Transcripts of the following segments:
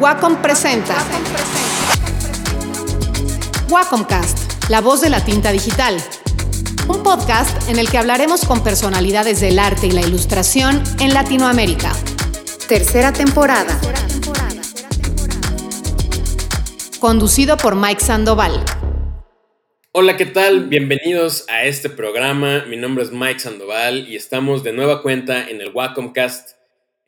Wacom presenta Wacomcast, la voz de la tinta digital. Un podcast en el que hablaremos con personalidades del arte y la ilustración en Latinoamérica. Tercera temporada. Conducido por Mike Sandoval. Hola, ¿qué tal? Bienvenidos a este programa. Mi nombre es Mike Sandoval y estamos de nueva cuenta en el Wacomcast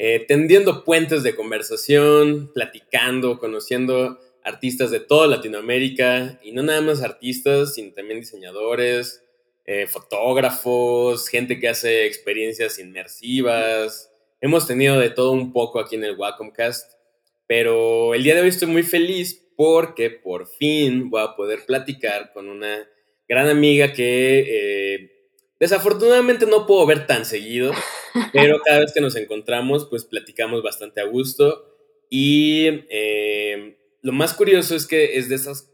eh, tendiendo puentes de conversación, platicando, conociendo artistas de toda Latinoamérica y no nada más artistas, sino también diseñadores, eh, fotógrafos, gente que hace experiencias inmersivas. Hemos tenido de todo un poco aquí en el Wacomcast, pero el día de hoy estoy muy feliz porque por fin voy a poder platicar con una gran amiga que eh, Desafortunadamente no puedo ver tan seguido, pero cada vez que nos encontramos, pues platicamos bastante a gusto. Y eh, lo más curioso es que es de esas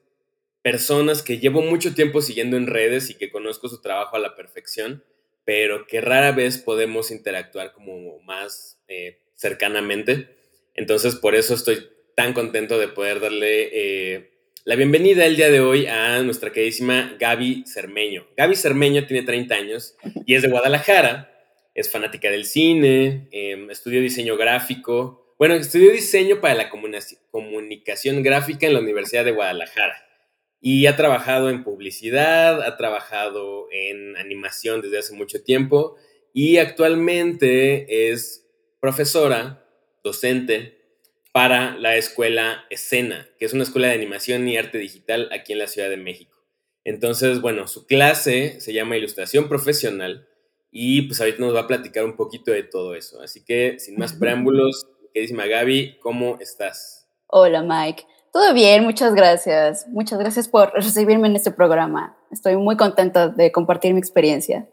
personas que llevo mucho tiempo siguiendo en redes y que conozco su trabajo a la perfección, pero que rara vez podemos interactuar como más eh, cercanamente. Entonces, por eso estoy tan contento de poder darle eh, la bienvenida el día de hoy a nuestra queridísima Gaby Cermeño. Gaby Cermeño tiene 30 años y es de Guadalajara, es fanática del cine, em, estudió diseño gráfico, bueno, estudió diseño para la comunicación gráfica en la Universidad de Guadalajara y ha trabajado en publicidad, ha trabajado en animación desde hace mucho tiempo y actualmente es profesora, docente para la escuela Escena, que es una escuela de animación y arte digital aquí en la Ciudad de México. Entonces, bueno, su clase se llama Ilustración Profesional y pues ahorita nos va a platicar un poquito de todo eso. Así que, sin más preámbulos, queridísima Gaby, ¿cómo estás? Hola, Mike. Todo bien, muchas gracias. Muchas gracias por recibirme en este programa. Estoy muy contenta de compartir mi experiencia.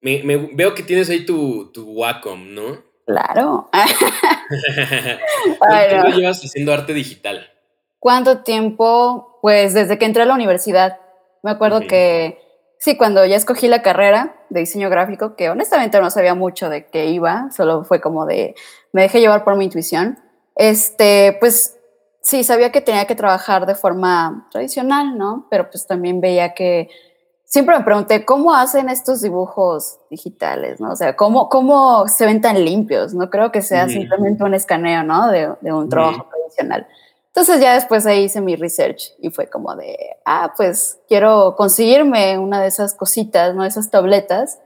Me, veo que tienes ahí tu, tu Wacom, ¿no? Claro. ¿Cuánto tiempo llevas haciendo arte digital? ¿Cuánto tiempo? Pues desde que entré a la universidad. Me acuerdo que, sí, cuando ya escogí la carrera de diseño gráfico, que honestamente no sabía mucho de qué iba, solo fue como de, me dejé llevar por mi intuición. Este, pues sí, sabía que tenía que trabajar de forma tradicional, ¿no? Pero pues también veía que siempre me pregunté cómo hacen estos dibujos digitales, ¿no? O sea, cómo, cómo se ven tan limpios. No creo que sea simplemente un escaneo, ¿no? De, de un trabajo tradicional. Entonces ya después ahí hice mi research y fue como de, ah, pues quiero conseguirme una de esas cositas, ¿no? Esas tabletas,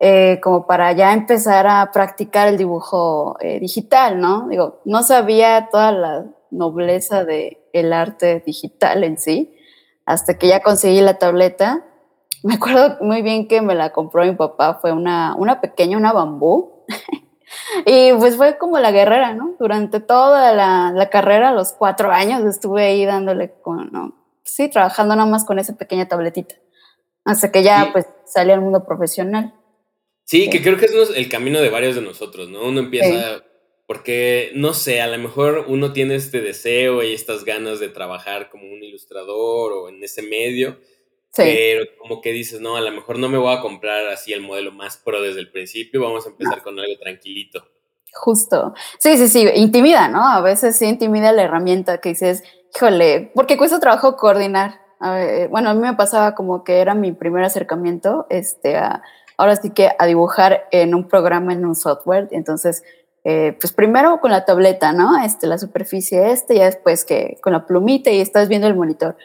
eh, como para ya empezar a practicar el dibujo eh, digital, ¿no? Digo, no sabía toda la nobleza del el arte digital en sí, hasta que ya conseguí la tableta me acuerdo muy bien que me la compró mi papá, fue una, una pequeña, una bambú. y pues fue como la guerrera, ¿no? Durante toda la, la carrera, los cuatro años, estuve ahí dándole con, ¿no? sí, trabajando nada más con esa pequeña tabletita. Hasta que ya, pues, salí al mundo profesional. Sí, que creo que es el camino de varios de nosotros, ¿no? Uno empieza, porque, no sé, a lo mejor uno tiene este deseo y estas ganas de trabajar como un ilustrador o en ese medio, pero como que dices, no, a lo mejor no me voy a comprar así el modelo más pro desde el principio, vamos a empezar con algo tranquilito. Justo. Sí, sí, sí, intimida, ¿no? A veces sí intimida la herramienta que dices, híjole, porque cuesta trabajo coordinar. bueno, a mí me pasaba como que era mi primer acercamiento, este, ahora sí que a dibujar en un programa, en un software, entonces, eh, pues primero con la tableta, ¿no? Este, la superficie este, ya después que con la plumita y estás viendo el monitor.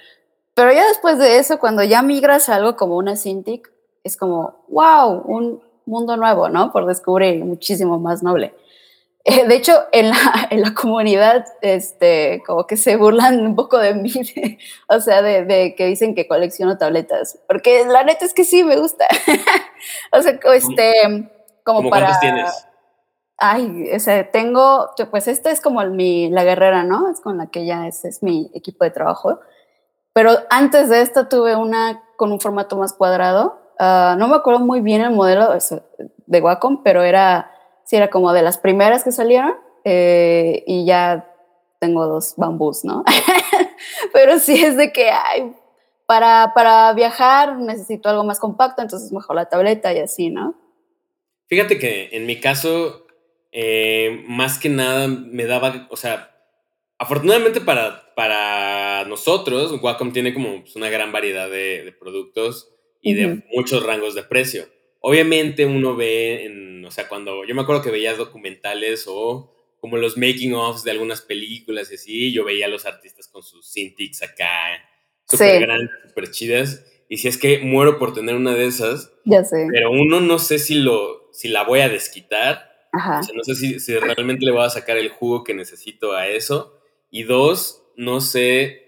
Pero ya después de eso, cuando ya migras a algo como una Cintiq, es como, wow, un mundo nuevo, ¿no? Por descubrir, muchísimo más noble. Eh, de hecho, en la, en la, comunidad, este, como que se burlan un poco de mí, o sea, de, de, que dicen que colecciono tabletas, porque la neta es que sí me gusta. o sea, este, como para... ¿Cuántas tienes? Ay, o sea, tengo, pues esta es como mi, la guerrera, ¿no? Es con la que ya es, es mi equipo de trabajo. Pero antes de esto tuve una con un formato más cuadrado. Ah, no me acuerdo muy bien el modelo de Wacom, pero era, sí, era como de las primeras que salieron. Eh, y ya tengo dos bambús, ¿no? pero sí es de que ay, para, para viajar necesito algo más compacto, entonces mejor la tableta y así, ¿no? Fíjate que en mi caso, eh, más que nada me daba, o sea, afortunadamente para, para nosotros, Wacom tiene como pues, una gran variedad de, productos y de muchos rangos de precio. Obviamente uno ve, en, o sea, cuando yo me acuerdo que veía documentales o como los making ofs de algunas películas y así, yo veía a los artistas con sus Cintiqs acá, súper grandes, súper chidas. Y si es que muero por tener una de esas, ya sé. Pero uno no sé si, lo, si la voy a desquitar. Ajá. no sé si, si, realmente le voy a sacar el jugo que necesito a eso. Y dos, no sé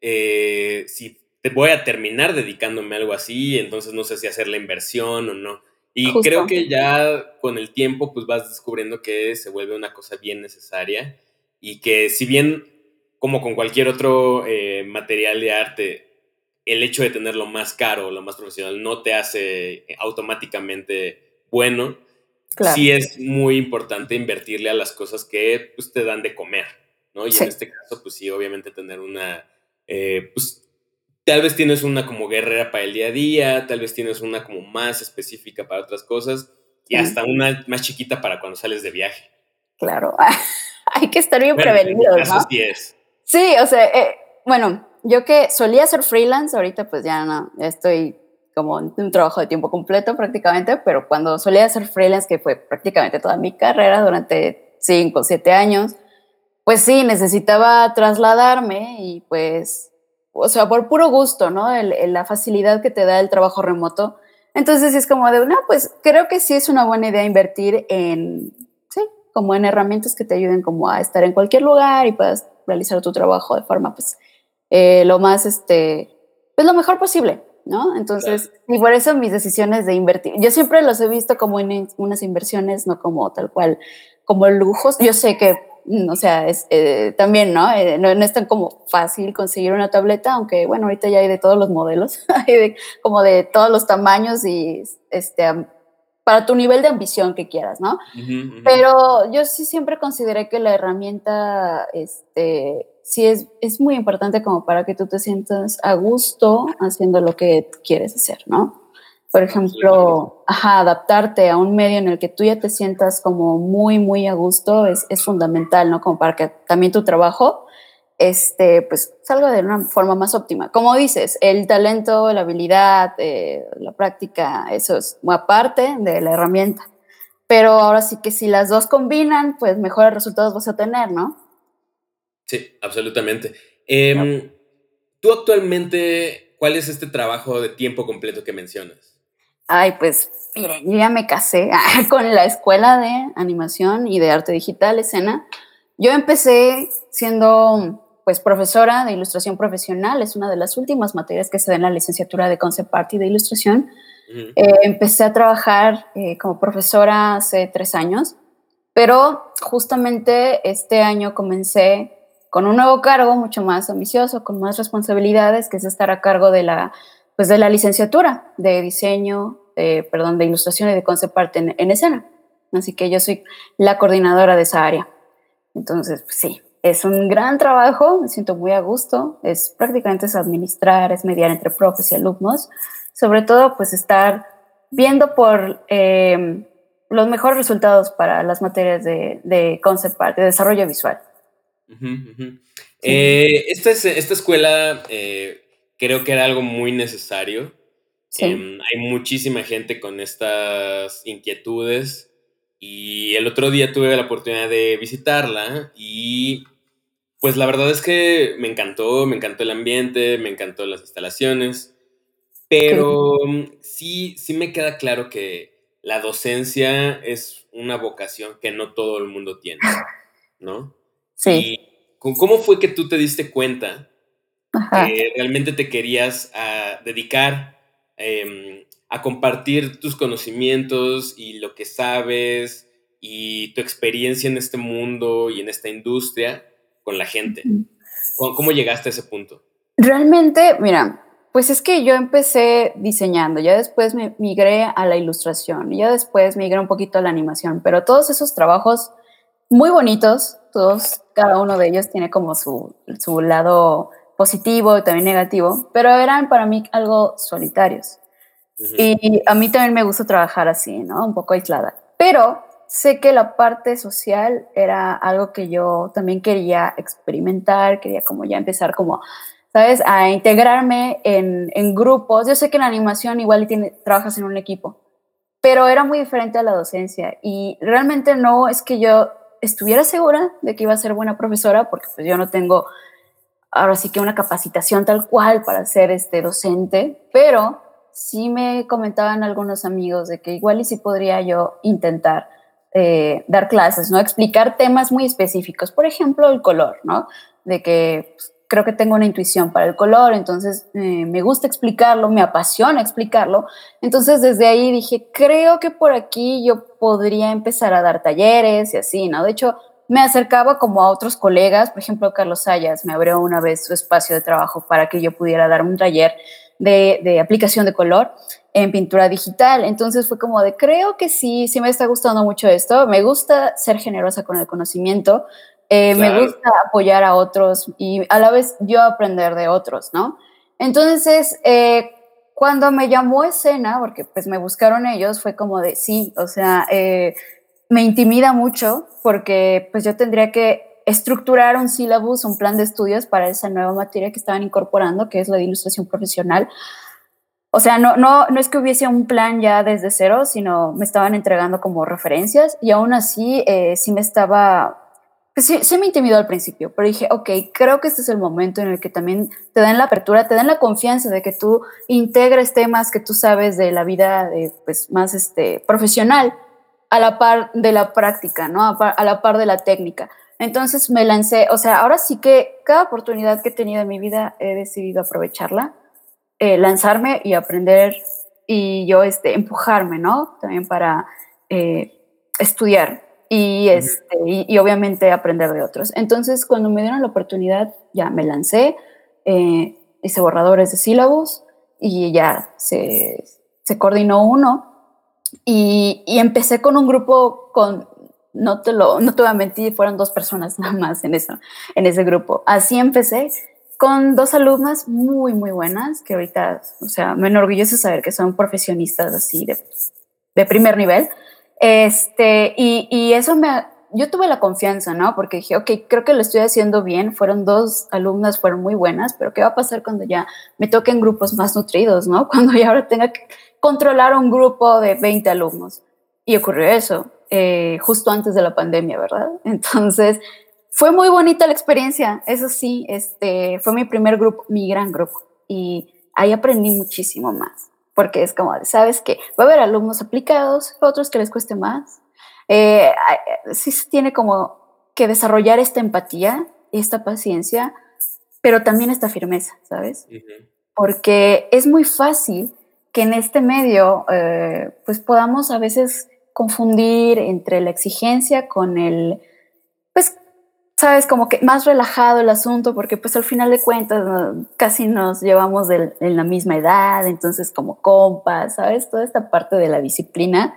eh, si te voy a terminar dedicándome a algo así, entonces no sé si hacer la inversión o no. Y creo que ya con el tiempo pues vas descubriendo que se vuelve una cosa bien necesaria y que si bien como con cualquier otro eh, material de arte, el hecho de tenerlo más caro, lo más profesional, no te hace automáticamente bueno, sí es muy importante invertirle a las cosas que pues, te dan de comer, ¿no? Y en este caso, pues sí, obviamente tener una, eh, pues tal vez tienes una como guerrera para el día a día, tal vez tienes una como más específica para otras cosas y hasta una más chiquita para cuando sales de viaje. Claro, hay que estar bien prevenidos, ¿no? Sí, es. sí, o sea, eh, bueno, yo que solía ser freelance, ahorita pues ya no, estoy como en un trabajo de tiempo completo prácticamente, pero cuando solía ser freelance, que fue prácticamente toda mi carrera durante cinco o siete años, pues sí, necesitaba trasladarme y pues o sea, por puro gusto, ¿no? la facilidad que te da el trabajo remoto. Entonces es como de, no, pues creo que sí es una buena idea invertir en, sí, como en herramientas que te ayuden como a estar en cualquier lugar y puedas realizar tu trabajo de forma, pues, eh, lo más, este, pues lo mejor posible, ¿no? Entonces, y por eso mis decisiones de invertir, yo siempre los he visto como en unas inversiones, no como tal cual, como lujos. Yo sé que o sea, es, eh, también, eh, ¿no? ¿no? es tan como fácil conseguir una tableta, aunque bueno, ahorita ya hay de todos los modelos, hay como de todos los tamaños y este, para tu nivel de ambición que quieras, ¿no? Pero yo sí siempre consideré que la herramienta, este, sí es, es muy importante como para que tú te sientas a gusto haciendo lo que quieres hacer, ¿no? Por ejemplo, adaptarte a un medio en el que tú ya te sientas como muy, muy a gusto es, es fundamental, ¿no? Como para que también tu trabajo este, pues salga de una forma más óptima. Como dices, el talento, la habilidad, eh, la práctica, eso es una parte de la herramienta. Pero ahora sí que si las dos combinan, pues mejores resultados vas a tener, ¿no? Sí, absolutamente. Em, Tú actualmente, ¿cuál es este trabajo de tiempo completo que mencionas? Ay, pues miren, yo ya me casé con la escuela de animación y de arte digital, escena. Yo empecé siendo pues profesora de ilustración profesional, es una de las últimas materias que se da en la licenciatura de concept art y de ilustración. Eh, empecé a trabajar eh, como profesora hace tres años, pero justamente este año comencé con un nuevo cargo mucho más ambicioso, con más responsabilidades, que es estar a cargo de la, pues de la licenciatura de diseño, perdón, de ilustración y de concept art en, escena. Así que yo soy la coordinadora de esa área. Entonces, pues sí, es un gran trabajo, me siento muy a gusto, es prácticamente es administrar, es mediar entre profes y alumnos, sobre todo pues estar viendo por em, los mejores resultados para las materias de, de concept art, de desarrollo visual. Eh, esta, esta, escuela eh, creo que era algo muy necesario Em, hay muchísima gente con estas inquietudes y el otro día tuve la oportunidad de visitarla y pues la verdad es que me encantó, me encantó el ambiente, me encantó las instalaciones, pero sí, sí me queda claro que la docencia es una vocación que no todo el mundo tiene, ¿no? Sí. ¿Cómo fue que tú te diste cuenta que realmente te querías ah, dedicar Em, a compartir tus conocimientos y lo que sabes y tu experiencia en este mundo y en esta industria con la gente. ¿Cómo, llegaste a ese punto? Realmente, mira, pues es que yo empecé diseñando, ya después me migré a la ilustración, ya después migré un poquito a la animación, pero todos esos trabajos muy bonitos, todos, cada uno de ellos tiene como su, su lado positivo y también negativo, pero eran para mí algo solitarios. Y a mí también me gusta trabajar así, ¿no? Un poco aislada. Pero sé que la parte social era algo que yo también quería experimentar, quería como ya empezar como, ¿sabes? A integrarme en, en grupos. Yo sé que en animación igual tiene, trabajas en un equipo, pero era muy diferente a la docencia y realmente no es que yo estuviera segura de que iba a ser buena profesora, porque pues yo no tengo ahora sí que una capacitación tal cual para ser este docente, pero sí me comentaban algunos amigos de que igual y sí podría yo intentar eh, dar clases, ¿no? Explicar temas muy específicos, por ejemplo, el color, ¿no? De que pues, creo que tengo una intuición para el color, entonces eh, me gusta explicarlo, me apasiona explicarlo. Entonces desde ahí dije, creo que por aquí yo podría empezar a dar talleres y así, ¿no? De hecho, me acercaba como a otros colegas, por ejemplo, Carlos Sayas me abrió una vez su espacio de trabajo para que yo pudiera dar un taller de, de aplicación de color en pintura digital. Entonces fue como de, creo que sí, sí me está gustando mucho esto, me gusta ser generosa con el conocimiento, eh, me gusta apoyar a otros y a la vez yo aprender de otros, ¿no? Entonces, eh, cuando me llamó escena, porque pues me buscaron ellos, fue como de, sí, o sea, eh, me intimida mucho porque pues yo tendría que estructurar un sílabus, un plan de estudios para esa nueva materia que estaban incorporando, que es la de ilustración profesional. O sea, no, no, no es que hubiese un plan ya desde cero, sino me estaban entregando como referencias y aún así eh, sí me estaba, pues sí, me intimidó al principio, pero dije, ok, creo que este es el momento en el que también te dan la apertura, te dan la confianza de que tú integres temas que tú sabes de la vida pues, más este, profesional a la par de la práctica, ¿no? A, a la par de la técnica. Entonces me lancé, o sea, ahora sí que cada oportunidad que he tenido en mi vida he decidido aprovecharla eh, lanzarme y aprender y yo este, empujarme, ¿no? También para eh, estudiar y, este, y, obviamente aprender de otros. Entonces, cuando me dieron la oportunidad, ya me lancé, eh, hice borradores de sílabos y ya se, se coordinó uno y, y, empecé con un grupo con, no te, lo, no te voy a mentir, fueron dos personas nada más en, eso, en ese grupo. Así empecé con dos alumnas muy, muy buenas, que ahorita, o sea, me enorgullece saber que son profesionistas así de, de primer nivel. Este, y, y, eso me, yo tuve la confianza, ¿no? Porque dije, ok, creo que lo estoy haciendo bien, fueron dos alumnas, fueron muy buenas, pero ¿qué va a pasar cuando ya me toquen grupos más nutridos, ¿no? Cuando ya ahora tenga que controlar un grupo de 20 alumnos. Y ocurrió eso, eh, justo antes de la pandemia, ¿verdad? Entonces, fue muy bonita la experiencia, eso sí, este, fue mi primer grupo, mi gran grupo, y ahí aprendí muchísimo más, porque es como, sabes que va a haber alumnos aplicados, otros que les cueste más. Eh, sí se tiene como que desarrollar esta empatía, esta paciencia, pero también esta firmeza, ¿sabes? Porque es muy fácil que en este medio, eh, pues podamos a veces confundir entre la exigencia con el, pues sabes, como que más relajado el asunto, porque pues al final de cuentas casi nos llevamos en la misma edad, entonces como compas, sabes, toda esta parte de la disciplina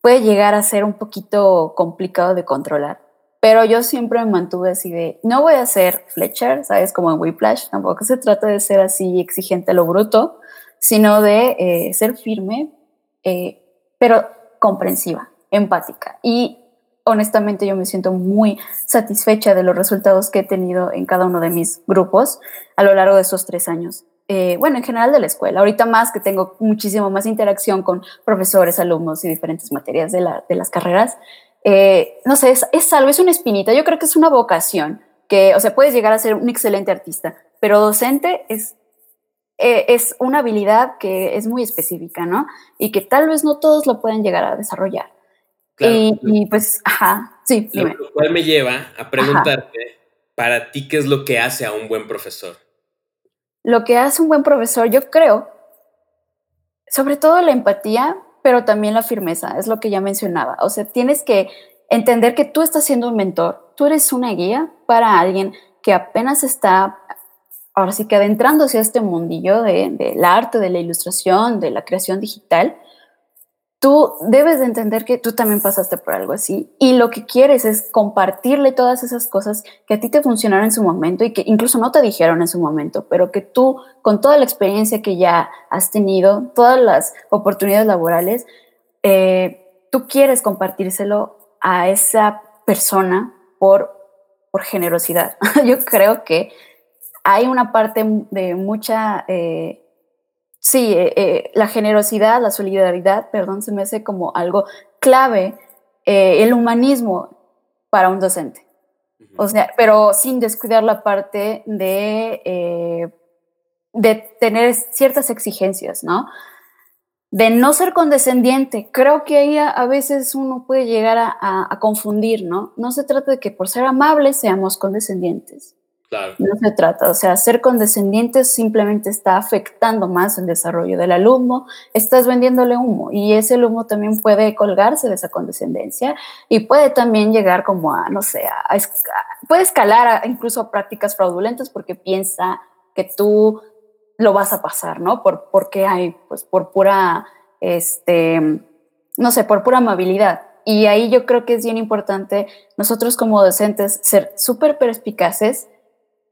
puede llegar a ser un poquito complicado de controlar. Pero yo siempre me mantuve así de, no voy a ser Fletcher, ¿sabes? Como en Whiplash, tampoco se trata de ser así exigente a lo bruto, sino de eh, ser firme, eh, pero comprensiva, empática. Y honestamente yo me siento muy satisfecha de los resultados que he tenido en cada uno de mis grupos a lo largo de esos tres años. Eh, bueno, en general de la escuela. Ahorita más que tengo muchísimo más interacción con profesores, alumnos y diferentes materias de, la, de las carreras. No sé, es, es, algo, es una espinita. Yo creo que es una vocación que, o sea, puedes llegar a ser un excelente artista, pero docente es, eh, es una habilidad que es muy específica, ¿no? Y que tal vez no todos lo pueden llegar a desarrollar y, pues, ajá, sí, dime. Lo cual me lleva a preguntarte, para ti, ¿qué es lo que hace a un buen profesor? Lo que hace un buen profesor, yo creo, sobre todo la empatía, pero también la firmeza, es lo que ya mencionaba. O sea, tienes que entender que tú estás siendo un mentor, tú eres una guía para alguien que apenas está, ahora sí que adentrándose a este mundillo del de, arte, de la ilustración, de la creación digital tú debes de entender que tú también pasaste por algo así y lo que quieres es compartirle todas esas cosas que a ti te funcionaron en su momento y que incluso no te dijeron en su momento, pero que tú con toda la experiencia que ya has tenido, todas las oportunidades laborales, eh, tú quieres compartírselo a esa persona por, por generosidad. Yo creo que hay una parte de mucha, eh, sí, eh, eh, la generosidad, la solidaridad, perdón, se me hace como algo clave, el humanismo para un docente. O sea, pero sin descuidar la parte de, de tener ciertas exigencias, ¿no? de no ser condescendiente. Creo que ahí a, veces uno puede llegar a, confundir, ¿no? No se trata de que por ser amables seamos condescendientes. No se trata, o sea, ser condescendientes simplemente está afectando más el desarrollo del alumno, estás vendiéndole humo y ese humo también puede colgarse de esa condescendencia y puede también llegar como a, no sé, a, puede escalar incluso a prácticas fraudulentas porque piensa que tú lo vas a pasar, ¿no? Por, porque hay, pues por pura, este, no sé, por pura amabilidad. Y ahí yo creo que es bien importante nosotros como docentes ser súper perspicaces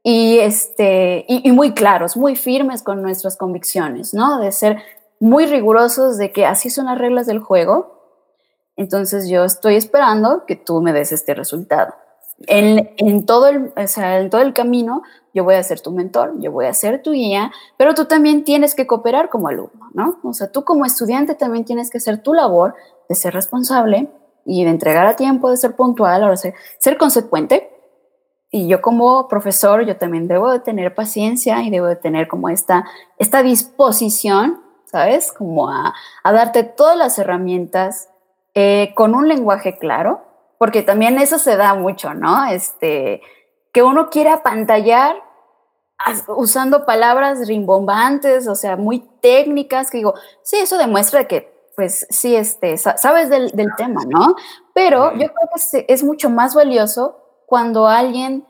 y, este, y, muy claros, muy firmes con nuestras convicciones, ¿no? De ser muy rigurosos de que así son las reglas del juego. Entonces yo estoy esperando que tú me des este resultado. En, en, todo el, o sea, en todo el camino yo voy a ser tu mentor, yo voy a ser tu guía, pero tú también tienes que cooperar como alumno, ¿no? O sea, tú como estudiante también tienes que hacer tu labor de ser responsable y de entregar a tiempo, de ser puntual, ahora ser, ser consecuente. Y yo como profesor, yo también debo de tener paciencia y debo de tener como esta, esta disposición, ¿sabes? Como a, a darte todas las herramientas eh, con un lenguaje claro, porque también eso se da mucho, ¿no? Este, que uno quiere apantallar usando palabras rimbombantes, o sea, muy técnicas, que digo, sí, eso demuestra que, pues, sí, este, sabes del, tema, ¿no? Pero yo creo que es mucho más valioso cuando alguien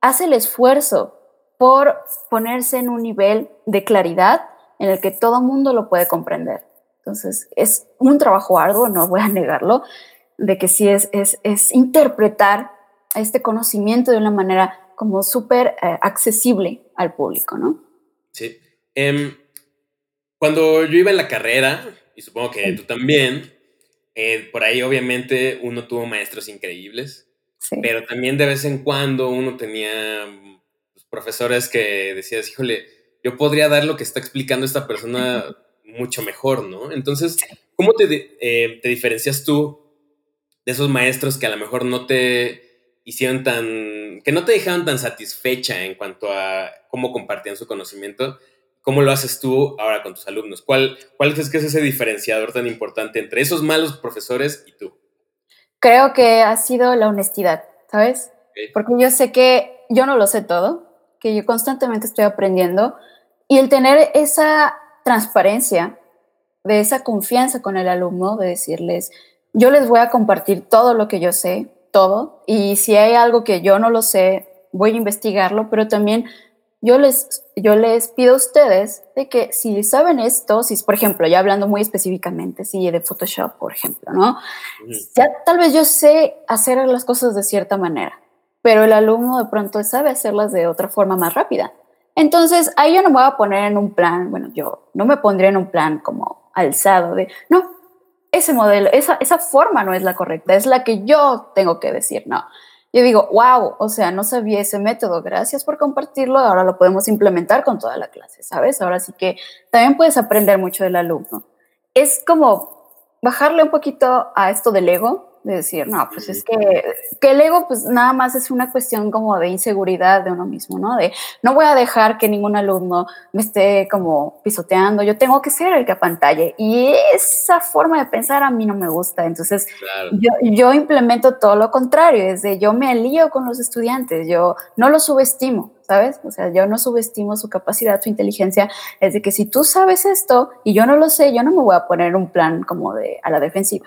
hace el esfuerzo por ponerse en un nivel de claridad en el que todo mundo lo puede comprender. Entonces, es un trabajo arduo, no voy a negarlo, de que sí es, es, es interpretar este conocimiento de una manera como súper eh, accesible al público, ¿no? Sí. Em, cuando yo iba en la carrera, y supongo que tú también, eh, por ahí obviamente uno tuvo maestros increíbles, pero también de vez en cuando uno tenía pues, profesores que decías, híjole, yo podría dar lo que está explicando esta persona mucho mejor, ¿no? Entonces, ¿cómo te, eh, te diferencias tú de esos maestros que a lo mejor no te hicieron tan, que no te dejaron tan satisfecha en cuanto a cómo compartían su conocimiento. ¿Cómo lo haces tú ahora con tus alumnos? ¿Cuál, cuál es que es ese diferenciador tan importante entre esos malos profesores y tú? Creo que ha sido la honestidad, ¿sabes? Porque yo sé que yo no lo sé todo, que yo constantemente estoy aprendiendo y el tener esa transparencia, de esa confianza con el alumno, de decirles, yo les voy a compartir todo lo que yo sé, todo y si hay algo que yo no lo sé, voy a investigarlo, pero también yo les, yo les pido a ustedes de que si saben esto, si por ejemplo, ya hablando muy específicamente, si de Photoshop, por ejemplo, ¿no? Ya tal vez yo sé hacer las cosas de cierta manera, pero el alumno de pronto sabe hacerlas de otra forma más rápida. Entonces, ahí yo no me voy a poner en un plan, bueno, yo no me pondría en un plan como alzado de, no, ese modelo, esa, esa forma no es la correcta, es la que yo tengo que decir, no. Yo digo, wow, o sea, no sabía ese método, gracias por compartirlo, ahora lo podemos implementar con toda la clase, ¿sabes? Ahora sí que también puedes aprender mucho del alumno. Es como bajarle un poquito a esto del ego, de decir, no, pues es que, que el ego pues nada más es una cuestión como de inseguridad de uno mismo, ¿no? De no voy a dejar que ningún alumno me esté como pisoteando, yo tengo que ser el que apantalle y esa forma de pensar a mí no me gusta, entonces yo, yo implemento todo lo contrario, es de yo me alío con los estudiantes, yo no los subestimo, ¿sabes? O sea, yo no subestimo su capacidad, su inteligencia, es de que si tú sabes esto y yo no lo sé, yo no me voy a poner un plan como de a la defensiva.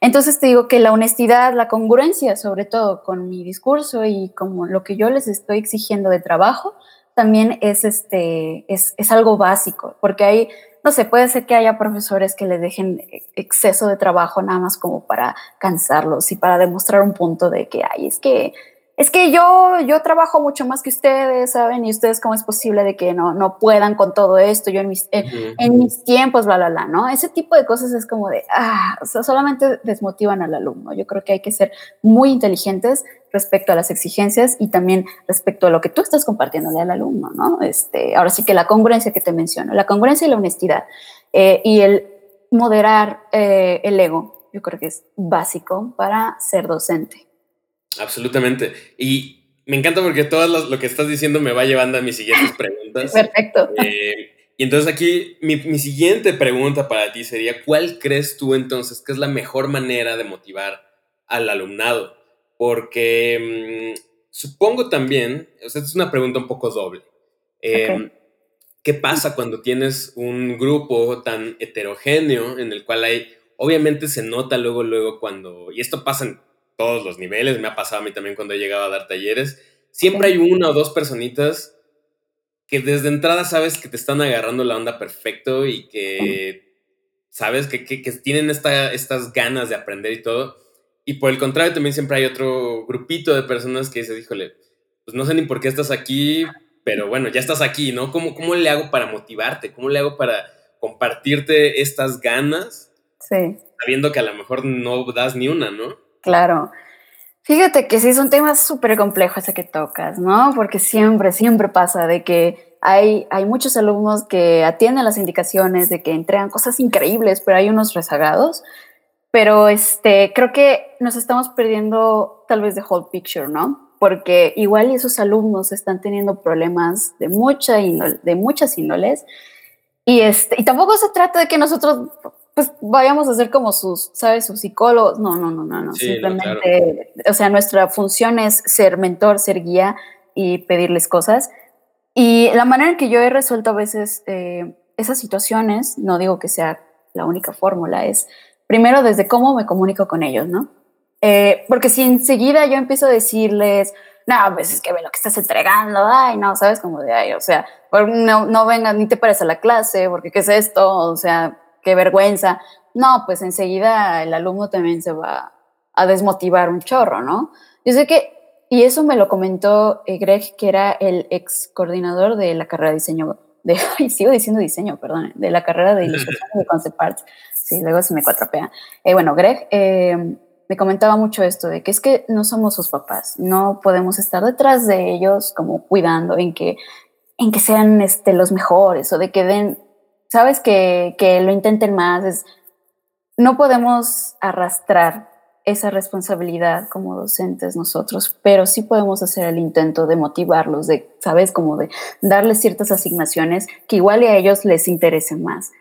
Entonces te digo que la honestidad, la congruencia, sobre todo con mi discurso y como lo que yo les estoy exigiendo de trabajo, también es, este, es, es algo básico, porque hay, no sé, puede ser que haya profesores que les dejen exceso de trabajo nada más como para cansarlos y para demostrar un punto de que, ay, es que es que yo, yo trabajo mucho más que ustedes, ¿saben? Y ustedes, ¿cómo es posible de que no, no puedan con todo esto? Yo en mis, en mis tiempos, bla, bla, bla, ¿no? Ese tipo de cosas es como de, ah, o sea, solamente desmotivan al alumno. Yo creo que hay que ser muy inteligentes respecto a las exigencias y también respecto a lo que tú estás compartiéndole al alumno, ¿no? Este, ahora sí que la congruencia que te menciono, la congruencia y la honestidad eh, y el moderar eh, el ego, yo creo que es básico para ser docente. Absolutamente. Y me encanta porque todo lo, que estás diciendo me va llevando a mis siguientes preguntas. Perfecto. Eh, y entonces aquí mi, mi, siguiente pregunta para ti sería, ¿cuál crees tú entonces que es la mejor manera de motivar al alumnado? Porque mm, supongo también, o sea, es una pregunta un poco doble. Em, ¿Qué pasa cuando tienes un grupo tan heterogéneo en el cual hay, obviamente se nota luego, luego cuando, y esto pasa en todos los niveles, me ha pasado a mí también cuando he llegado a dar talleres, siempre hay una o dos personitas que desde entrada sabes que te están agarrando la onda perfecto y que sabes que, que, tienen esta, estas ganas de aprender y todo. Y por el contrario, también siempre hay otro grupito de personas que dices, híjole, pues no sé ni por qué estás aquí, pero bueno, ya estás aquí, ¿no? ¿Cómo, cómo le hago para motivarte? ¿Cómo le hago para compartirte estas ganas? Sí. Sabiendo que a lo mejor no das ni una, ¿no? Claro. Fíjate que sí es un tema súper complejo ese que tocas, ¿no? Porque siempre, siempre pasa de que hay, hay muchos alumnos que atienden las indicaciones, de que entregan cosas increíbles, pero hay unos rezagados. Pero este, creo que nos estamos perdiendo tal vez de whole picture, ¿no? Porque igual esos alumnos están teniendo problemas de, mucha de muchas índoles. Y, este, y tampoco se trata de que nosotros pues vayamos a ser como sus, ¿sabes? Sus psicólogos. No, no, no, no, no. Simplemente, o sea, nuestra función es ser mentor, ser guía y pedirles cosas. Y la manera en que yo he resuelto a veces eh, esas situaciones, no digo que sea la única fórmula, es primero desde cómo me comunico con ellos, ¿no? Eh, porque si enseguida yo empiezo a decirles, no, pues es que ve lo que estás entregando, ay, no, sabes, como de, ay, o sea, no, no vengas ni te pares a la clase, porque qué es esto, o sea, qué vergüenza. No, pues enseguida el alumno también se va a desmotivar un chorro, ¿no? Yo sé que, y eso me lo comentó eh, Greg, que era el ex coordinador de la carrera de diseño, de, ay, sigo diciendo diseño, perdón, de la carrera de ilustración de concept arts. Sí, luego se me cuatropea. Eh, bueno, Greg eh, me comentaba mucho esto, de que es que no somos sus papás, no podemos estar detrás de ellos como cuidando en que, en que sean este, los mejores o de que den sabes que, que lo intenten más, es, no podemos arrastrar esa responsabilidad como docentes nosotros, pero sí podemos hacer el intento de motivarlos, de, sabes, como de darles ciertas asignaciones que igual a ellos les interesen más.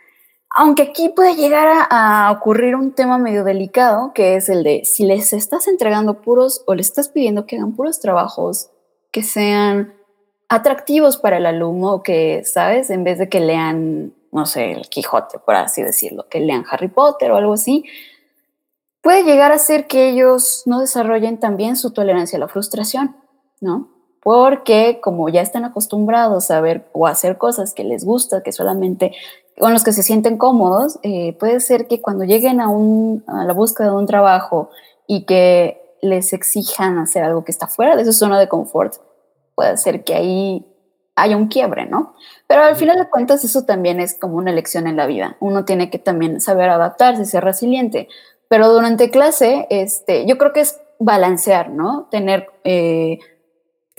Aunque aquí puede llegar a, a, ocurrir un tema medio delicado, que es el de si les estás entregando puros o les estás pidiendo que hagan puros trabajos que sean atractivos para el alumno, que, sabes, en vez de que lean no sé, el Quijote, por así decirlo, que lean Harry Potter o algo así, puede llegar a ser que ellos no desarrollen también su tolerancia a la frustración, ¿no? Porque como ya están acostumbrados a ver o hacer cosas que les gusta, que solamente con los que se sienten cómodos, eh, puede ser que cuando lleguen a, un, a la búsqueda de un trabajo y que les exijan hacer algo que está fuera de su zona de confort, puede ser que ahí haya un quiebre, ¿no? Pero al final de cuentas eso también es como una lección en la vida. Uno tiene que también saber adaptarse, ser resiliente. Pero durante clase, este, yo creo que es balancear, ¿no? Tener eh,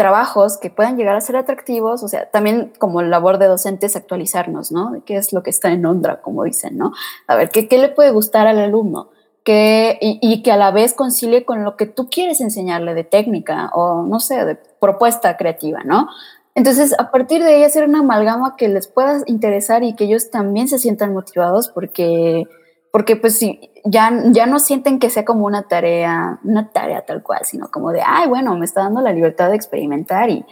trabajos que puedan llegar a ser atractivos, o sea, también como labor de docentes actualizarnos, ¿no? ¿Qué es lo que está en onda, como dicen, ¿no? A ver, ¿qué, qué le puede gustar al alumno? Que, y, y, que a la vez concilie con lo que tú quieres enseñarle de técnica o, no sé, de propuesta creativa, ¿no? Entonces, a partir de ahí, hacer una amalgama que les pueda interesar y que ellos también se sientan motivados porque, porque pues sí, ya, ya no sienten que sea como una tarea, una tarea tal cual, sino como de, ay, bueno, me está dando la libertad de experimentar y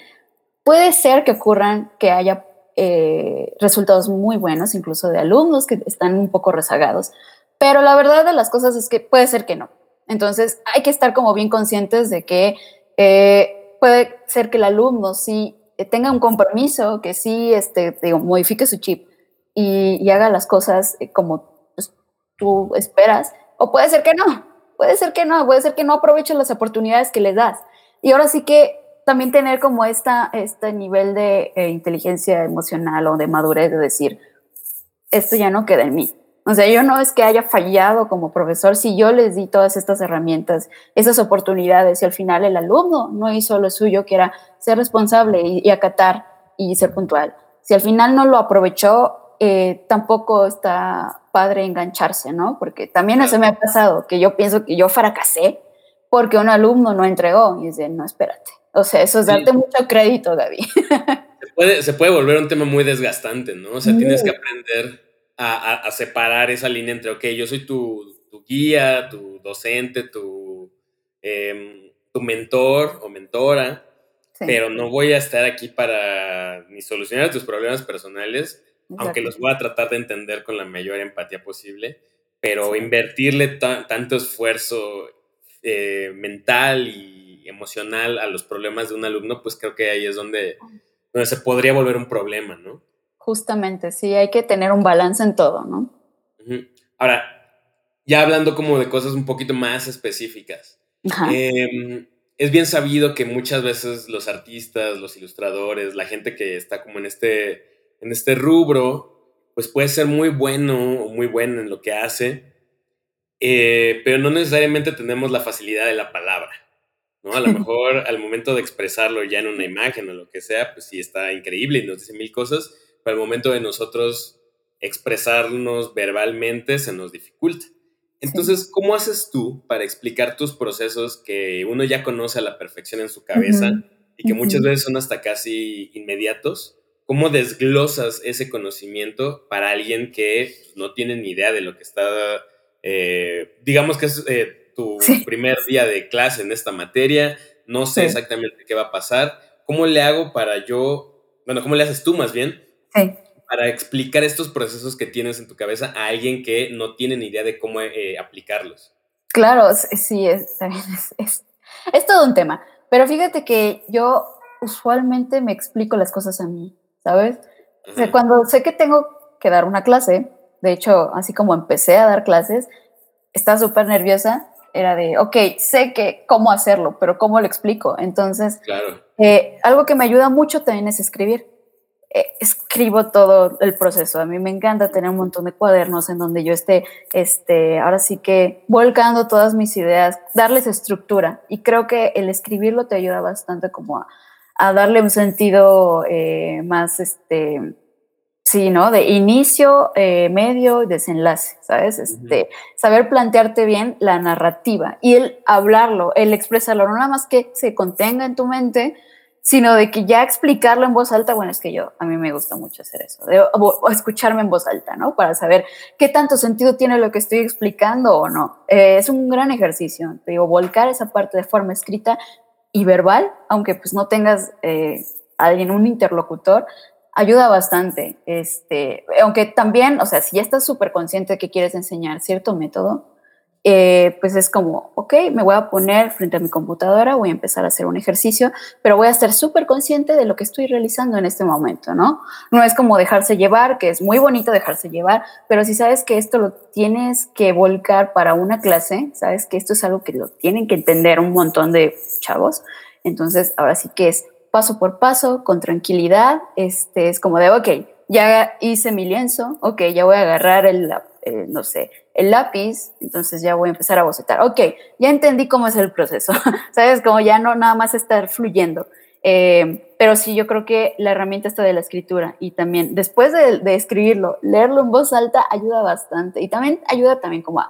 puede ser que ocurran, que haya eh, resultados muy buenos, incluso de alumnos que están un poco rezagados, pero la verdad de las cosas es que puede ser que no. Entonces, hay que estar como bien conscientes de que eh, puede ser que el alumno sí tenga un compromiso, que sí, este, digo, modifique su chip y, haga las cosas eh, como pues, tú esperas, o puede ser que no, puede ser que no, puede ser que no aproveche las oportunidades que le das. Y ahora sí que también tener como esta, este nivel de eh, inteligencia emocional o de madurez de decir, esto ya no queda en mí. O sea, yo no es que haya fallado como profesor si yo les di todas estas herramientas, esas oportunidades y al final el alumno no hizo lo suyo, que era ser responsable y, acatar y ser puntual. Si al final no lo aprovechó, eh, tampoco está padre engancharse, ¿no? Porque también eso me ha pasado, que yo pienso que yo fracasé porque un alumno no entregó y dice, no, espérate. O sea, eso es darte mucho crédito. Se puede, se puede volver un tema muy desgastante, ¿no? O sea, tienes que aprender a, separar esa línea entre, ok, yo soy tu, guía, tu docente, tu, em, tu mentor o mentora, pero no voy a estar aquí para ni solucionar tus problemas personales, aunque los voy a tratar de entender con la mayor empatía posible, pero invertirle tanto esfuerzo eh, mental y emocional a los problemas de un alumno, pues creo que ahí es donde, donde se podría volver un problema, ¿no? Justamente, sí, hay que tener un balance en todo, ¿no? Ahora, ya hablando como de cosas un poquito más específicas, em, es bien sabido que muchas veces los artistas, los ilustradores, la gente que está como en este, en este rubro, pues puede ser muy bueno o muy buena en lo que hace, eh, pero no necesariamente tenemos la facilidad de la palabra. ¿no? A lo mejor al momento de expresarlo ya en una imagen o lo que sea, pues sí está increíble y nos dice mil cosas, al momento de nosotros expresarnos verbalmente se nos dificulta. Entonces, ¿cómo haces tú para explicar tus procesos que uno ya conoce a la perfección en su cabeza y que muchas veces son hasta casi inmediatos? ¿Cómo desglosas ese conocimiento para alguien que no tiene ni idea de lo que está, eh, digamos que es eh, tu primer día de clase en esta materia, no sé exactamente qué va a pasar? ¿Cómo le hago para yo, bueno, cómo le haces tú más bien para explicar estos procesos que tienes en tu cabeza a alguien que no tiene ni idea de cómo eh, aplicarlos. Claro, sí, es, es, es, todo un tema. Pero fíjate que yo usualmente me explico las cosas a mí, ¿sabes? O sea, cuando sé que tengo que dar una clase, de hecho, así como empecé a dar clases, estaba súper nerviosa, era de, ok, sé que cómo hacerlo, pero ¿cómo lo explico? Entonces, claro. Eh, algo que me ayuda mucho también es escribir. Eh, escribo todo el proceso. A mí me encanta tener un montón de cuadernos en donde yo esté, este, ahora sí que volcando todas mis ideas, darles estructura. Y creo que el escribirlo te ayuda bastante como a, darle un sentido eh, más, este, sí, ¿no? De inicio, eh, medio y desenlace, ¿sabes? Este, Saber plantearte bien la narrativa y el hablarlo, el expresarlo, no nada más que se contenga en tu mente, sino de que ya explicarlo en voz alta, bueno, es que yo, a mí me gusta mucho hacer eso, o, escucharme en voz alta, ¿no? Para saber qué tanto sentido tiene lo que estoy explicando o no. Eh, es un gran ejercicio, te digo, volcar esa parte de forma escrita y verbal, aunque pues no tengas eh, alguien, un interlocutor, ayuda bastante. Este, aunque también, o sea, si ya estás súper consciente de que quieres enseñar cierto método, eh, pues es como, ok, me voy a poner frente a mi computadora, voy a empezar a hacer un ejercicio, pero voy a estar súper consciente de lo que estoy realizando en este momento, ¿no? No es como dejarse llevar, que es muy bonito dejarse llevar, pero si sabes que esto lo tienes que volcar para una clase, sabes que esto es algo que lo tienen que entender un montón de chavos, entonces ahora sí que es paso por paso, con tranquilidad, este, es como de, ok, ya hice mi lienzo, ok, ya voy a agarrar el, eh, no sé, el lápiz, entonces ya voy a empezar a bocetar. Ok, ya entendí cómo es el proceso, ¿sabes? Como ya no nada más estar fluyendo. Eh, pero sí, yo creo que la herramienta está de la escritura y también después de, escribirlo, leerlo en voz alta ayuda bastante y también ayuda también como a,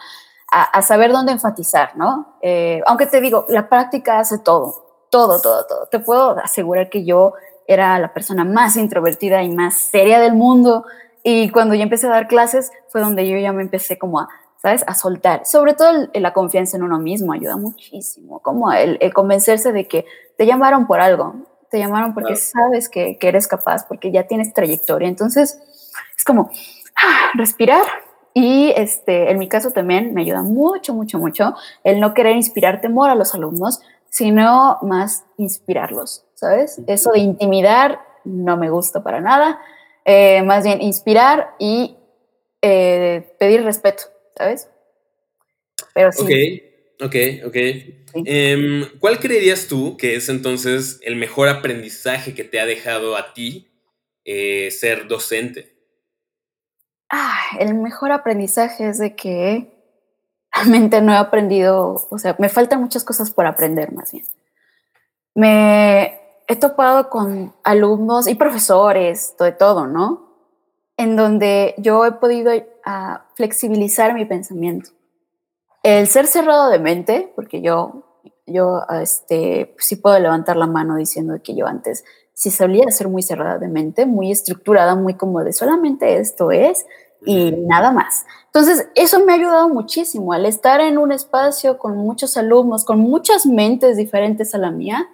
a, saber dónde enfatizar, ¿no? Eh, aunque te digo, la práctica hace todo, todo, todo, todo. Te puedo asegurar que yo era la persona más introvertida y más seria del mundo y cuando yo empecé a dar clases fue donde yo ya me empecé como a, ¿sabes? A soltar. Sobre todo la confianza en uno mismo ayuda muchísimo, como el, convencerse de que te llamaron por algo, te llamaron porque sabes que, que, eres capaz, porque ya tienes trayectoria. Entonces, es como ah, respirar. Y este, en mi caso también me ayuda mucho, mucho, mucho el no querer inspirar temor a los alumnos, sino más inspirarlos, ¿sabes? Eso de intimidar no me gusta para nada eh, más bien inspirar y eh, pedir respeto, ¿sabes? Pero sí. Ok, Ok, ok. Em, ¿Cuál creerías tú que es entonces el mejor aprendizaje que te ha dejado a ti eh, ser docente? Ah, el mejor aprendizaje es de que realmente no he aprendido, o sea, me faltan muchas cosas por aprender más bien. Me he topado con alumnos y profesores, de todo, ¿no? En donde yo he podido ah, flexibilizar mi pensamiento. El ser cerrado de mente, porque yo, yo este, sí puedo levantar la mano diciendo que yo antes sí solía ser muy cerrada de mente, muy estructurada, muy como de solamente esto es y nada más. Entonces, eso me ha ayudado muchísimo al estar en un espacio con muchos alumnos, con muchas mentes diferentes a la mía,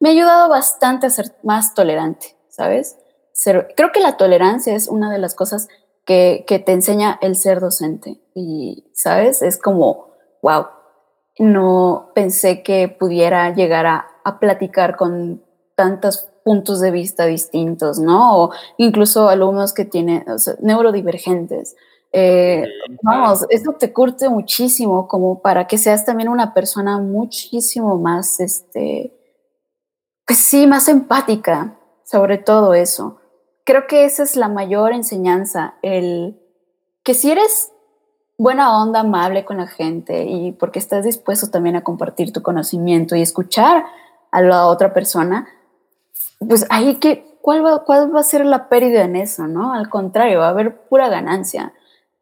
me ha ayudado bastante a ser más tolerante, ¿sabes? creo que la tolerancia es una de las cosas que, que te enseña el ser docente y, ¿sabes? Es como, wow, no pensé que pudiera llegar a, a platicar con tantos puntos de vista distintos, ¿no? O incluso alumnos que tienen neurodivergentes. Eh, vamos, eso te curte muchísimo como para que seas también una persona muchísimo más, este, pues sí, más empática sobre todo eso. Creo que esa es la mayor enseñanza, el que si eres buena onda, amable con la gente y porque estás dispuesto también a compartir tu conocimiento y escuchar a la otra persona, pues ahí que, ¿cuál va, ¿cuál va a ser la pérdida en eso? ¿no? Al contrario, va a haber pura ganancia,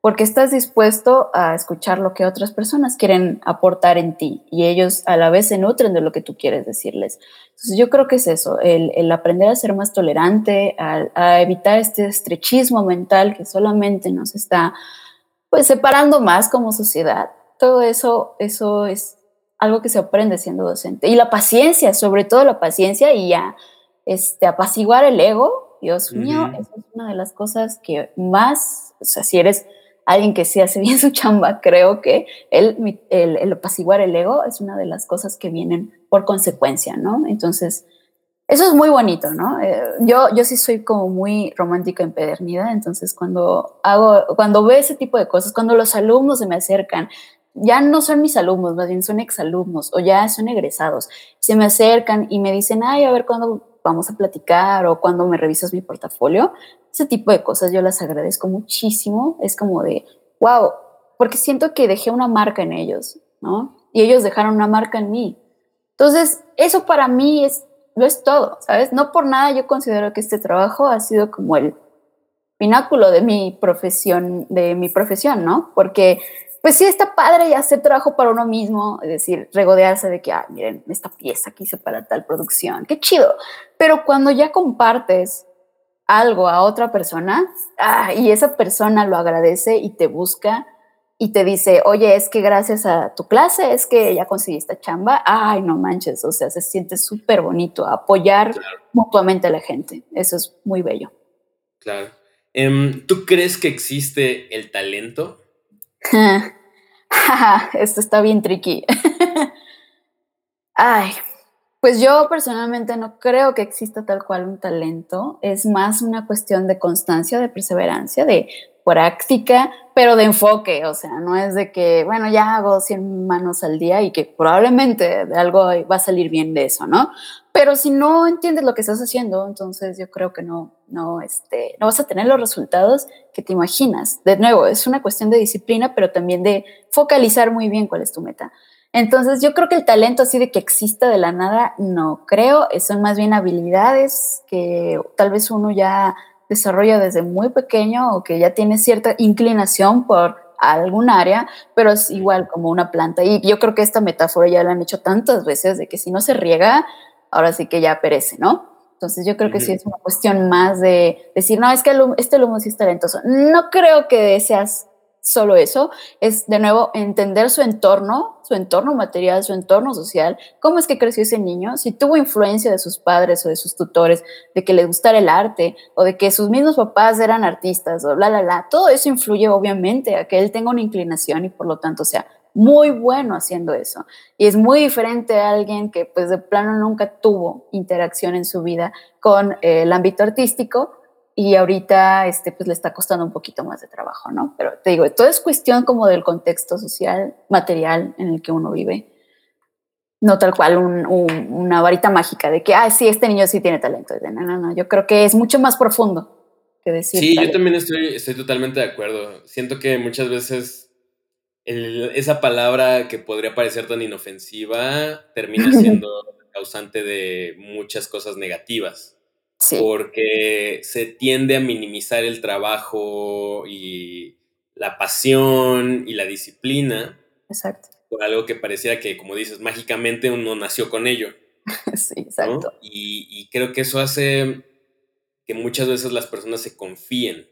porque estás dispuesto a escuchar lo que otras personas quieren aportar en ti y ellos a la vez se nutren de lo que tú quieres decirles. Entonces yo creo que es eso, el, el aprender a ser más tolerante, a, a, evitar este estrechismo mental que solamente nos está pues separando más como sociedad. Todo eso, eso es algo que se aprende siendo docente. Y la paciencia, sobre todo la paciencia y ya este, apaciguar el ego, Dios mío, esa es una de las cosas que más, o sea, si eres alguien que sí hace bien su chamba, creo que el, el, el, apaciguar el ego es una de las cosas que vienen por consecuencia, ¿no? Entonces, eso es muy bonito, ¿no? Eh, yo, yo sí soy como muy romántica empedernida, entonces cuando hago, cuando veo ese tipo de cosas, cuando los alumnos se me acercan, ya no son mis alumnos, más bien son exalumnos o ya son egresados, se me acercan y me dicen, ay, a ver cuándo vamos a platicar o cuando me revisas mi portafolio. Ese tipo de cosas yo las agradezco muchísimo. Es como de, wow, porque siento que dejé una marca en ellos, ¿no? Y ellos dejaron una marca en mí. Entonces, eso para mí es, lo es todo, ¿sabes? No por nada yo considero que este trabajo ha sido como el pináculo de mi profesión, de mi profesión, ¿no? Porque pues sí está padre y hacer trabajo para uno mismo, es decir, regodearse de que, ah, miren, esta pieza que hice para tal producción, qué chido. Pero cuando ya compartes algo a otra persona ah, y esa persona lo agradece y te busca y te dice, oye, es que gracias a tu clase es que ya conseguiste chamba, ay, no manches, o sea, se siente súper bonito apoyar mutuamente a la gente. Eso es muy bello. Claro. Em, ¿Tú crees que existe el talento? Esto está bien tricky. Ay, pues yo personalmente no creo que exista tal cual un talento. Es más una cuestión de constancia, de perseverancia, de práctica, pero de enfoque. O sea, no es de que, bueno, ya hago 100 manos al día y que probablemente de algo va a salir bien de eso, ¿no? Pero si no entiendes lo que estás haciendo, entonces yo creo que no, no, este, no vas a tener los resultados que te imaginas. De nuevo, es una cuestión de disciplina, pero también de focalizar muy bien cuál es tu meta. Entonces, yo creo que el talento así de que exista de la nada, no creo. Son más bien habilidades que tal vez uno ya desarrolla desde muy pequeño o que ya tiene cierta inclinación por algún área, pero es igual como una planta. Y yo creo que esta metáfora ya la han hecho tantas veces de que si no se riega, ahora sí que ya perece, ¿no? Entonces yo creo que sí es una cuestión más de decir, no, es que este alumno sí es talentoso. No creo que seas solo eso, es de nuevo entender su entorno, su entorno material, su entorno social, cómo es que creció ese niño, si tuvo influencia de sus padres o de sus tutores, de que le gustara el arte o de que sus mismos papás eran artistas o bla, bla, bla, todo eso influye obviamente a que él tenga una inclinación y por lo tanto sea muy bueno haciendo eso. Y es muy diferente a alguien que pues de plano nunca tuvo interacción en su vida con eh, el ámbito artístico y ahorita este, pues le está costando un poquito más de trabajo, ¿no? Pero te digo, todo es cuestión como del contexto social, material en el que uno vive. No tal cual una varita mágica de que, ah, sí, este niño sí tiene talento. No, no, no, yo creo que es mucho más profundo que decir. Sí, yo también estoy, estoy totalmente de acuerdo. Siento que muchas veces esa palabra que podría parecer tan inofensiva termina siendo causante de muchas cosas negativas. Porque se tiende a minimizar el trabajo y la pasión y la disciplina. Exacto. Por algo que pareciera que, como dices, mágicamente uno nació con ello. sí, exacto. Y, creo que eso hace que muchas veces las personas se confíen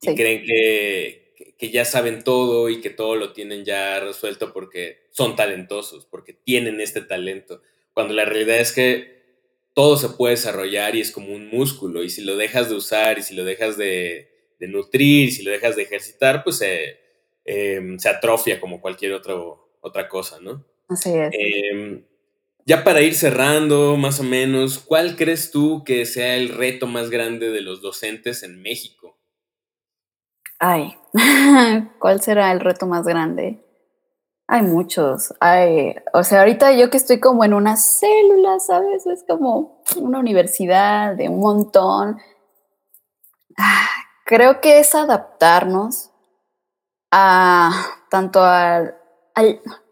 y creen que, que ya saben todo y que todo lo tienen ya resuelto porque son talentosos, porque tienen este talento. Cuando la realidad es que todo se puede desarrollar y es como un músculo. Y si lo dejas de usar y si lo dejas de, nutrir y si lo dejas de ejercitar, pues em, se atrofia como cualquier otro, otra cosa, ¿no? Así es. Em, ya para ir cerrando, más o menos, ¿cuál crees tú que sea el reto más grande de los docentes en México? Ay, ¿cuál será el reto más grande? Hay muchos. Hay, o sea, ahorita yo que estoy como en una célula, ¿sabes? Es como una universidad de un montón. Ah, creo que es adaptarnos a tanto al,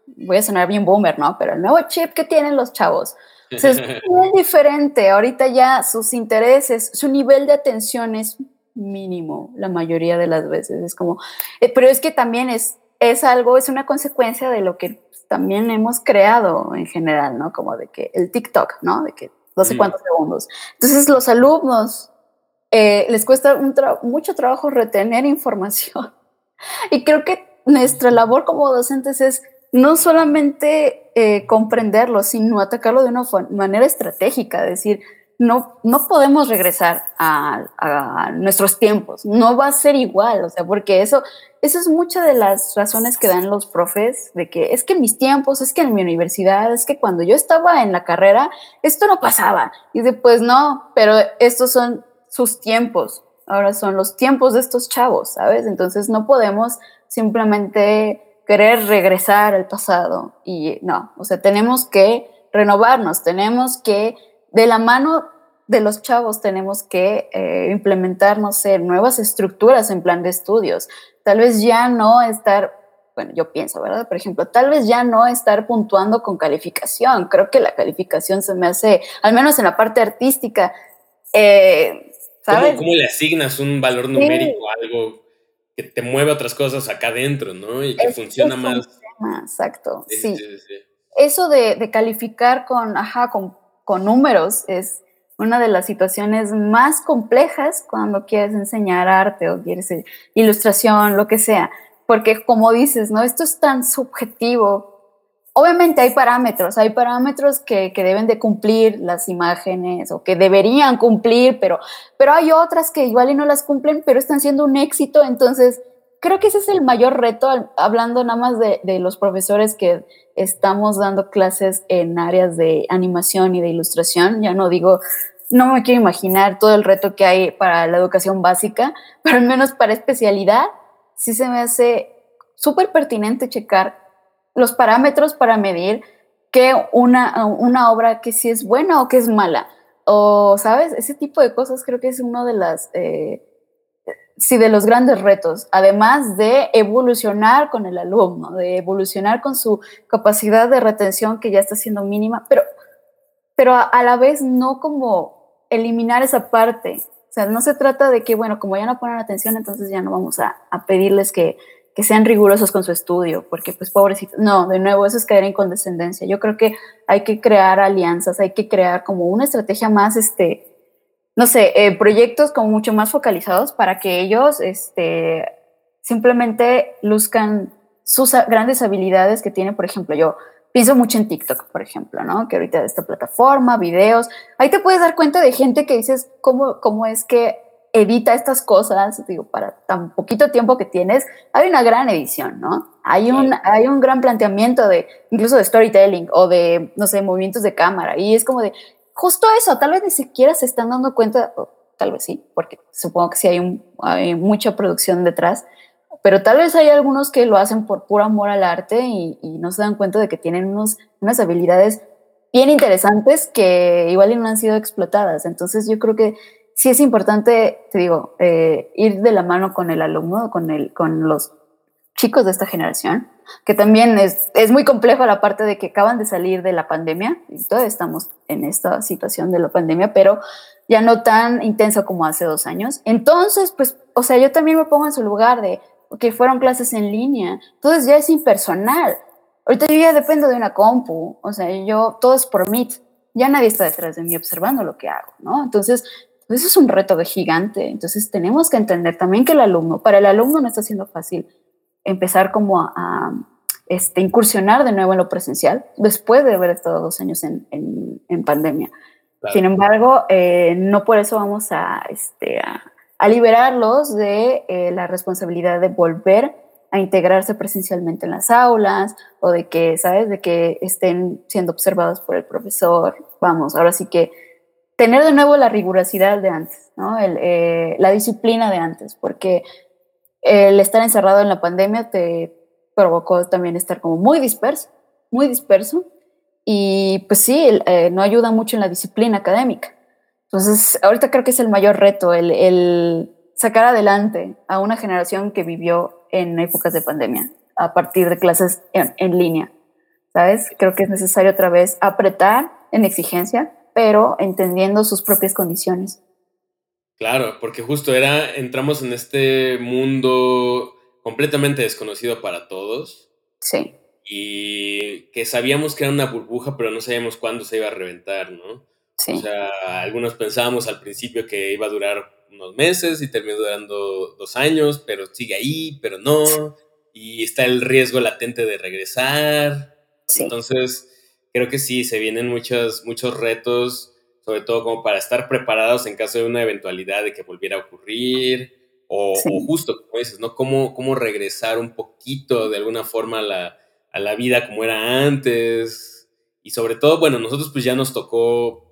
voy a sonar bien boomer, ¿no? Pero el nuevo chip que tienen los chavos. es muy diferente. Ahorita ya sus intereses, su nivel de atención es mínimo la mayoría de las veces. Es como, eh, pero es que también es es algo, es una consecuencia de lo que también hemos creado en general, ¿no? Como de que el TikTok, ¿no? De que no sé cuántos segundos. Entonces los alumnos eh, les cuesta mucho trabajo retener información. Y creo que nuestra labor como docentes es no solamente eh, comprenderlo, sino atacarlo de una manera estratégica, decir, no, no podemos regresar a, nuestros tiempos, no va a ser igual, o sea, porque eso, eso es muchas de las razones que dan los profes, de que es que en mis tiempos, es que en mi universidad, es que cuando yo estaba en la carrera, esto no pasaba. Y después no, pero estos son sus tiempos, ahora son los tiempos de estos chavos, ¿sabes? Entonces no podemos simplemente querer regresar al pasado y no, o sea, tenemos que renovarnos, tenemos que de la mano de los chavos tenemos que eh, implementar, no sé, nuevas estructuras en plan de estudios. Tal vez ya no estar, bueno, yo pienso, ¿verdad? Por ejemplo, tal vez ya no estar puntuando con calificación. Creo que la calificación se me hace, al menos en la parte artística, eh, ¿sabes? ¿Cómo, le asignas un valor numérico a algo que te mueve otras cosas acá adentro, ¿no? Y que funciona más. exacto, sí. Eso de, de, calificar con, ajá, con con números es una de las situaciones más complejas cuando quieres enseñar arte o quieres ilustración, lo que sea, porque como dices, ¿no? Esto es tan subjetivo. Obviamente hay parámetros, hay parámetros que, que deben de cumplir las imágenes o que deberían cumplir, pero, pero hay otras que igual y no las cumplen, pero están siendo un éxito, entonces creo que ese es el mayor reto, hablando nada más de, de, los profesores que estamos dando clases en áreas de animación y de ilustración. Ya no digo, no me quiero imaginar todo el reto que hay para la educación básica, pero al menos para especialidad, sí se me hace súper pertinente checar los parámetros para medir que una, una obra que sí es buena o que es mala. O, ¿sabes? Ese tipo de cosas creo que es uno de las... Eh, sí, de los grandes retos, además de evolucionar con el alumno, de evolucionar con su capacidad de retención que ya está siendo mínima, pero, pero a, la vez no como eliminar esa parte. O sea, no se trata de que, bueno, como ya no ponen atención, entonces ya no vamos a, a pedirles que, que sean rigurosos con su estudio, porque pues pobrecitos, no, de nuevo, eso es caer en condescendencia. Yo creo que hay que crear alianzas, hay que crear como una estrategia más, este, no sé, eh, proyectos como mucho más focalizados para que ellos este, simplemente luzcan sus grandes habilidades que tienen, por ejemplo, yo pienso mucho en TikTok, por ejemplo, ¿no? Que ahorita esta plataforma, videos, ahí te puedes dar cuenta de gente que dices cómo, cómo es que edita estas cosas, digo, para tan poquito tiempo que tienes, hay una gran edición, ¿no? Hay un, hay un gran planteamiento de, incluso de storytelling o de, no sé, movimientos de cámara, y es como de, justo eso, tal vez ni siquiera se están dando cuenta, tal vez sí, porque supongo que sí hay, hay mucha producción detrás, pero tal vez hay algunos que lo hacen por puro amor al arte y, no se dan cuenta de que tienen unos, unas habilidades bien interesantes que igual no han sido explotadas. Entonces yo creo que sí es importante, te digo, eh, ir de la mano con el alumno, con, el, con los chicos de esta generación, que también es, es muy complejo la parte de que acaban de salir de la pandemia, y todavía estamos en esta situación de la pandemia, pero ya no tan intenso como hace dos años. Entonces, pues, o sea, yo también me pongo en su lugar de, que fueron clases en línea, entonces ya es impersonal. Ahorita yo ya dependo de una compu, o sea, yo, todo es por Meet, ya nadie está detrás de mí observando lo que hago, ¿no? Entonces, pues eso es un reto gigante, entonces tenemos que entender también que el alumno, para el alumno no está siendo fácil empezar como a, este, incursionar de nuevo en lo presencial, después de haber estado dos años en, en, pandemia. Sin embargo, eh, no por eso vamos a, este, a, a liberarlos de eh, la responsabilidad de volver a integrarse presencialmente en las aulas o de que, ¿sabes?, de que estén siendo observados por el profesor. Vamos, ahora sí que tener de nuevo la rigurosidad de antes, ¿no? Eh, la disciplina de antes, porque el estar encerrado en la pandemia te provocó también estar como muy disperso, muy disperso, y pues sí, eh, no ayuda mucho en la disciplina académica. Entonces, ahorita creo que es el mayor reto, el, sacar adelante a una generación que vivió en épocas de pandemia, a partir de clases en, línea. ¿Sabes? Creo que es necesario otra vez apretar en exigencia, pero entendiendo sus propias condiciones. Claro, porque justo era, entramos en este mundo completamente desconocido para todos. Sí. Y que sabíamos que era una burbuja, pero no sabíamos cuándo se iba a reventar, ¿no? O sea, algunos pensábamos al principio que iba a durar unos meses y terminó durando dos años, pero sigue ahí, pero no. Y está el riesgo latente de regresar. Entonces, creo que sí, se vienen muchos, muchos retos, sobre todo como para estar preparados en caso de una eventualidad de que volviera a ocurrir. O, justo, como dices, ¿no? ¿Cómo, cómo regresar un poquito de alguna forma a la, a la vida como era antes. Y sobre todo, bueno, nosotros pues ya nos tocó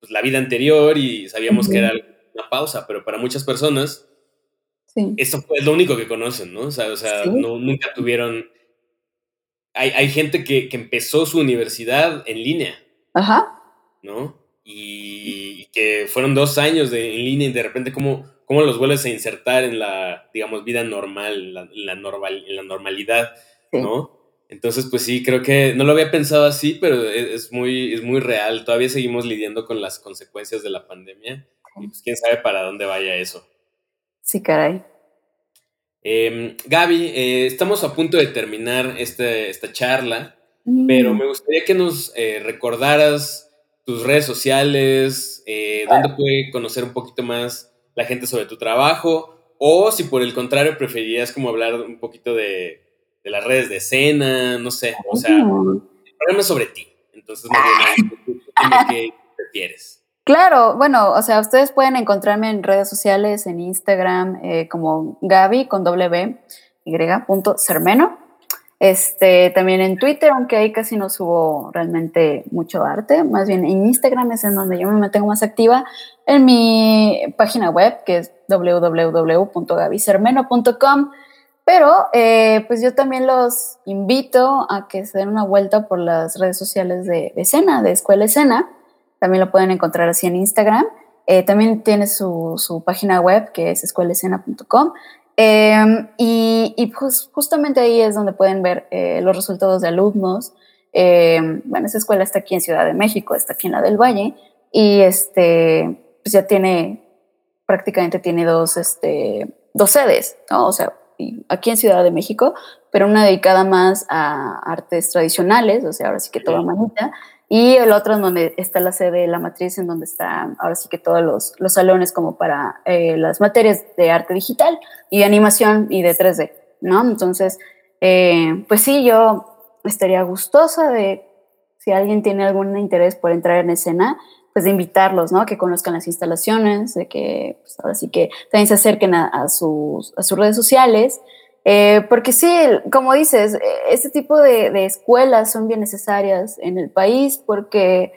pues, la vida anterior y sabíamos que era una pausa, pero para muchas personas eso es lo único que conocen, ¿no? O sea, o sea no, nunca tuvieron... Hay, hay gente que, que, empezó su universidad en línea. Ajá. ¿No? Y, que fueron dos años de, en línea y de repente cómo, cómo los vuelves a insertar en la, digamos, vida normal, la, la, normal, en la normalidad, ¿no? Entonces, pues sí, creo que no lo había pensado así, pero e, es, muy, es muy real. Todavía seguimos lidiando con las consecuencias de la pandemia y pues quién sabe para dónde vaya eso. Sí, caray. Em, Gaby, eh, estamos a punto de terminar este, esta charla, pero mm. me gustaría que nos eh, recordaras tus redes sociales, eh, dónde puede conocer un poquito más la gente sobre tu trabajo, o si por el contrario preferirías como hablar un poquito de, de las redes de escena, no sé, o sea, el sobre ti. Entonces, no qué prefieres. Claro, bueno, o sea, ustedes pueden encontrarme en redes sociales, en Instagram, eh, como Gaby con W, Y, punto Cermeno. Este, también en Twitter, aunque ahí casi no subo realmente mucho arte, más bien en Instagram es en donde yo me mantengo más activa, en mi página web que es www.gabycermeno.com pero eh, pues yo también los invito a que se den una vuelta por las redes sociales de, Escena, de Escuela Escena. También lo pueden encontrar así en Instagram. Eh, también tiene su, su, página web que es escuelaescena.com. Em, y, y pues justamente ahí es donde pueden ver eh, los resultados de alumnos. Em, bueno, esa escuela está aquí en Ciudad de México, está aquí en la del Valle. Y este, pues ya tiene, prácticamente tiene dos, este, dos sedes, ¿no? O sea, aquí en Ciudad de México, pero una dedicada más a artes tradicionales, o sea, ahora sí que toda manita, y el otro en donde está la sede de la matriz, en donde están ahora sí que todos los, los salones como para eh, las materias de arte digital y de animación y de 3D, ¿no? Entonces, eh, pues sí, yo estaría gustosa de, si alguien tiene algún interés por entrar en escena, pues de invitarlos, ¿no? Que conozcan las instalaciones, de que pues ahora sí que también se acerquen a, sus, a sus, redes sociales, eh, porque sí, como dices, e, este tipo de, escuelas son bien necesarias en el país porque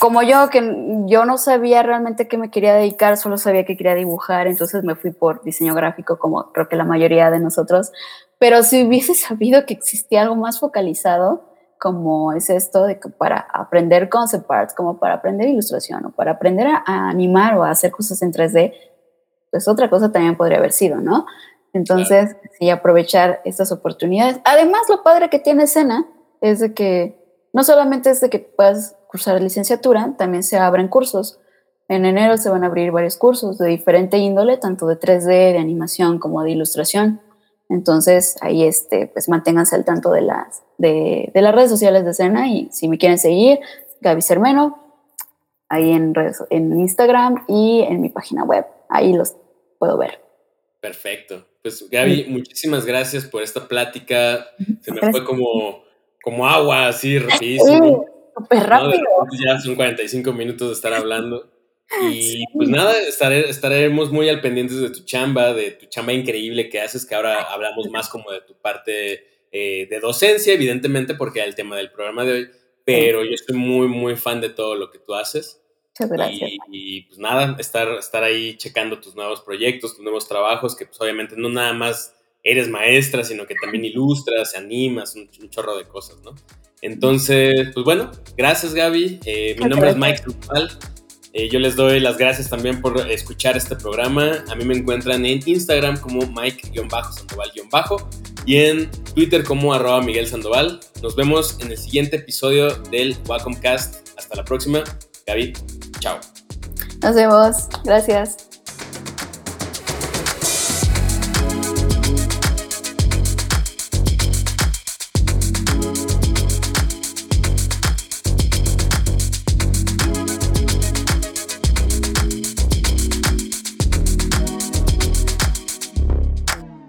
como yo, que yo no sabía realmente qué me quería dedicar, solo sabía que quería dibujar, entonces me fui por diseño gráfico, como creo que la mayoría de nosotros. Pero si hubiese sabido que existía algo más focalizado, como es esto de que para aprender concept arts, como para aprender ilustración o para aprender a, animar o a hacer cosas en 3D, pues otra cosa también podría haber sido, ¿no? Entonces, sí, aprovechar estas oportunidades. Además, lo padre que tiene escena es de que no solamente es de que puedas cursar licenciatura, también se abren cursos. En enero se van a abrir varios cursos de diferente índole, tanto de 3D, de animación como de ilustración. Entonces, ahí este, pues manténganse al tanto de las, de, las redes sociales de escena y si me quieren seguir, Gaby Sermeno, ahí en, en Instagram y en mi página web. Ahí los puedo ver. Perfecto. Pues Gaby, muchísimas gracias por esta plática. Se me fue como, como agua, así rapidísimo. Súper rápido. Ya son 45 minutos de estar hablando. Y pues nada, estaremos muy al pendientes de tu chamba, de tu chamba increíble que haces, que ahora hablamos más como de tu parte eh, de docencia, evidentemente, porque es el tema del programa de hoy, pero yo estoy muy, muy fan de todo lo que tú haces. Muchas gracias. Y, pues nada, estar, estar ahí checando tus nuevos proyectos, tus nuevos trabajos, que pues obviamente no nada más eres maestra, sino que también ilustras, animas, un, chorro de cosas, ¿no? Entonces, pues bueno, gracias Gaby. Eh, mi nombre es Mike eh, yo les doy las gracias también por escuchar este programa. A mí me encuentran en Instagram como Mike-Sandoval- y en Twitter como arroba Miguel Sandoval. Nos vemos en el siguiente episodio del Wacom Cast. Hasta la próxima. Gaby, chao. Nos vemos. Gracias.